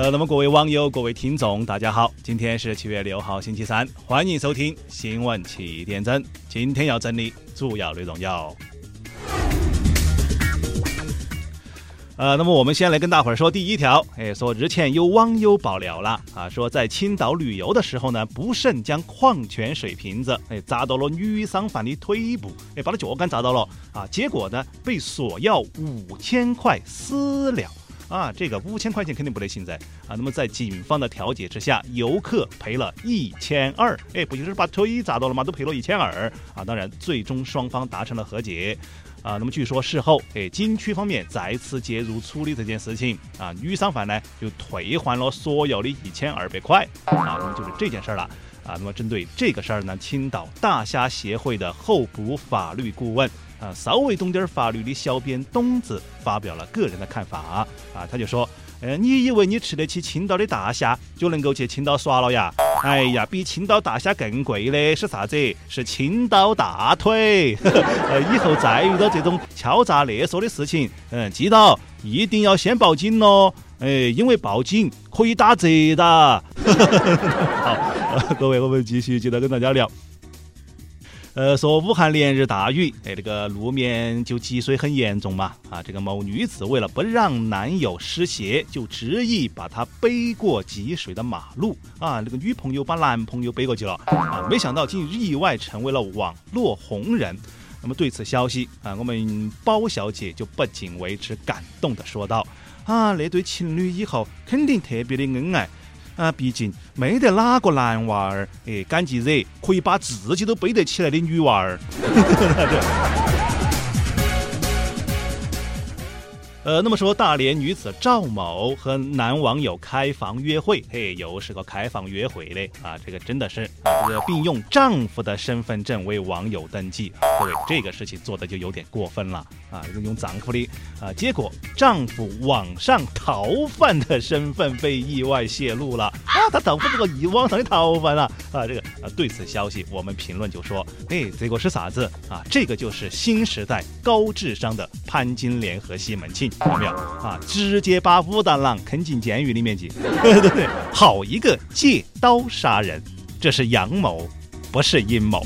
呃，那么各位网友、各位听众，大家好，今天是七月六号，星期三，欢迎收听新闻七点整。今天要整理主要内容有。呃，那么我们先来跟大伙儿说第一条，哎，说日前有网友爆料了啊，说在青岛旅游的时候呢，不慎将矿泉水瓶子哎砸到了女商贩的腿部，哎，把他脚杆砸到了啊，结果呢被索要五千块私了啊，这个五千块钱肯定不得行噻啊，那么在警方的调解之下，游客赔了一千二，哎，不就是把腿砸到了吗？都赔了一千二。啊，当然最终双方达成了和解。啊，那么据说事后，哎，景区方面再次介入处理这件事情，啊，女商贩呢就退还了所有的一千二百块，啊，那么就是这件事儿了，啊，那么针对这个事儿呢，青岛大虾协会的候补法律顾问，啊，稍微懂点法律的小编东子发表了个人的看法，啊，他就说，呃，你以为你吃得起青岛的大虾就能够去青岛耍了呀？哎呀，比青岛大虾更贵的是啥子？是青岛大腿。呃，以后再遇到这种敲诈勒索的事情，嗯，记到一定要先报警喽。哎，因为报警可以打折的。好，各位，我们继续接着跟大家聊。呃，说武汉连日大雨，哎，这个路面就积水很严重嘛。啊，这个某女子为了不让男友湿鞋，就执意把他背过积水的马路。啊，这个女朋友把男朋友背过去了。啊，没想到竟意外成为了网络红人。那么对此消息，啊，我们包小姐就不仅为之感动的说道：啊，那对情侣以后肯定特别的恩爱。啊，毕竟没得哪个男娃儿，哎，敢去惹可以把自己都背得起来的女娃儿。呃，那么说大连女子赵某和男网友开房约会，嘿，又是个开房约会嘞啊！这个真的是啊，并用丈夫的身份证为网友登记，对这个事情做的就有点过分了啊！用丈夫的啊，结果丈夫网上逃犯的身份被意外泄露了 啊！他丈夫这个一网上的逃犯啊啊！这个啊，对此消息我们评论就说，哎，这个是啥子啊？这个就是新时代高智商的潘金莲和西门庆。有没有啊？直接把武大郎坑进监狱里面去，对对对，好一个借刀杀人，这是阳谋，不是阴谋。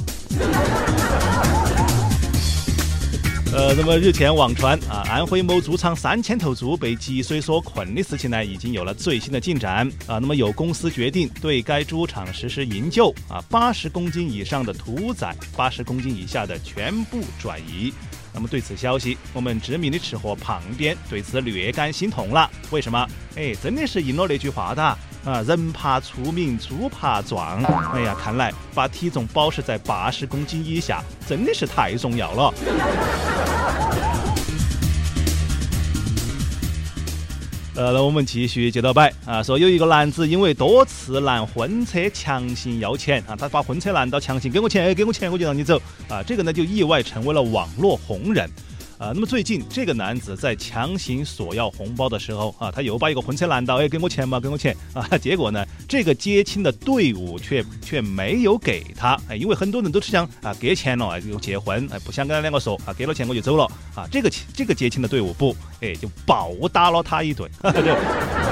呃，那么日前网传啊，安徽某猪场三千头猪被积水所困的事情呢，已经有了最新的进展啊。那么有公司决定对该猪场实施营救啊，八十公斤以上的屠宰，八十公斤以下的全部转移。那么对此消息，我们知名的吃货旁边对此略感心痛了。为什么？哎，真的是应了那句话的啊，人怕出名，猪怕壮。哎呀，看来把体重保持在八十公斤以下，真的是太重要了。呃，那我们继续接着摆啊，说有一个男子因为多次拦婚车强行要钱啊，他把婚车拦到强行给我钱，哎给我钱我就让你走啊，这个呢就意外成为了网络红人。啊，那么最近这个男子在强行索要红包的时候啊，他又把一个婚车拦到，哎，给我钱嘛，给我钱啊！结果呢，这个接亲的队伍却却没有给他，哎，因为很多人都是想啊给钱了，哎，就结婚，哎，不想跟他两个说啊，给了钱我就走了啊。这个这个接亲的队伍不，哎，就暴打了他一顿。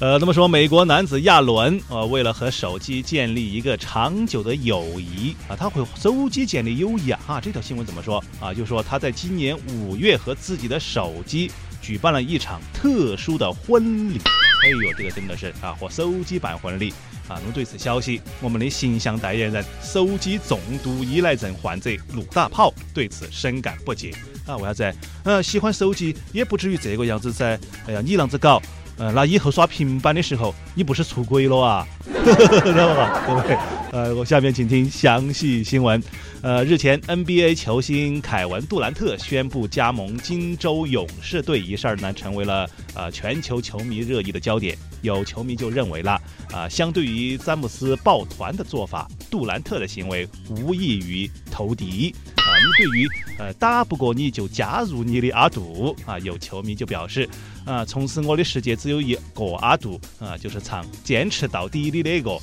呃，那么说，美国男子亚伦啊，为了和手机建立一个长久的友谊啊，他会手机建立友谊啊，这条新闻怎么说啊？就说他在今年五月和自己的手机举办了一场特殊的婚礼。哎呦，这个真的是啊，和手机办婚礼啊。那么对此消息，我们的形象代言人、手机重度依赖症患者陆大炮对此深感不解啊。为啥子？呃，喜欢手机也不至于这个样子噻。哎呀，你啷子搞？嗯，那以后耍平板的时候，你不是出轨了啊？知道吧，各位？呃，我下面请听详细新闻。呃，日前 NBA 球星凯文杜兰特宣布加盟金州勇士队一事儿呢，成为了呃全球球迷热议的焦点。有球迷就认为了，啊，相对于詹姆斯抱团的做法，杜兰特的行为无异于投敌。啊，对于呃打不过你就加入你的阿杜啊，有球迷就表示。啊，从此我的世界只有一个阿杜啊，就是唱坚持到底的那个。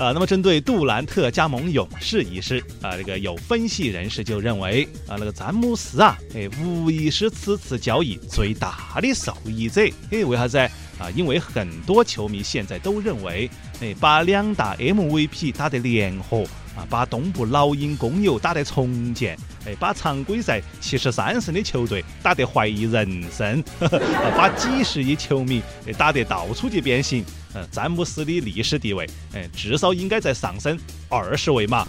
啊，那么针对杜兰特加盟勇士一事啊，这个有分析人士就认为啊，那个詹姆斯啊，哎，无疑是此次交易最大的受益者。哎，为啥子？啊，因为很多球迷现在都认为，哎，把两大 MVP 打得联合。啊，把东部老鹰公牛打得重建，哎，把常规赛七十三胜的球队打得怀疑人生，把几十亿球迷打得到处去变形。嗯，詹姆斯的历史地位，哎，至少应该在上升二十位嘛。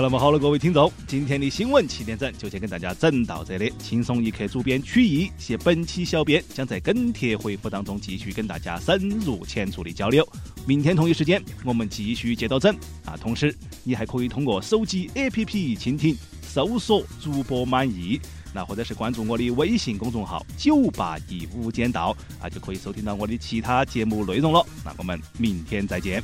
那么好了，各位听众，今天的新闻七点整就先跟大家整到这里。轻松一刻主编曲艺，携本期小编将在跟帖回复当中继续跟大家深入浅出的交流。明天同一时间我们继续接着整啊！同时你还可以通过手机 APP 蜻蜓搜索主播满意，那或者是关注我的微信公众号九八一无间道啊，就可以收听到我的其他节目内容了。那我们明天再见。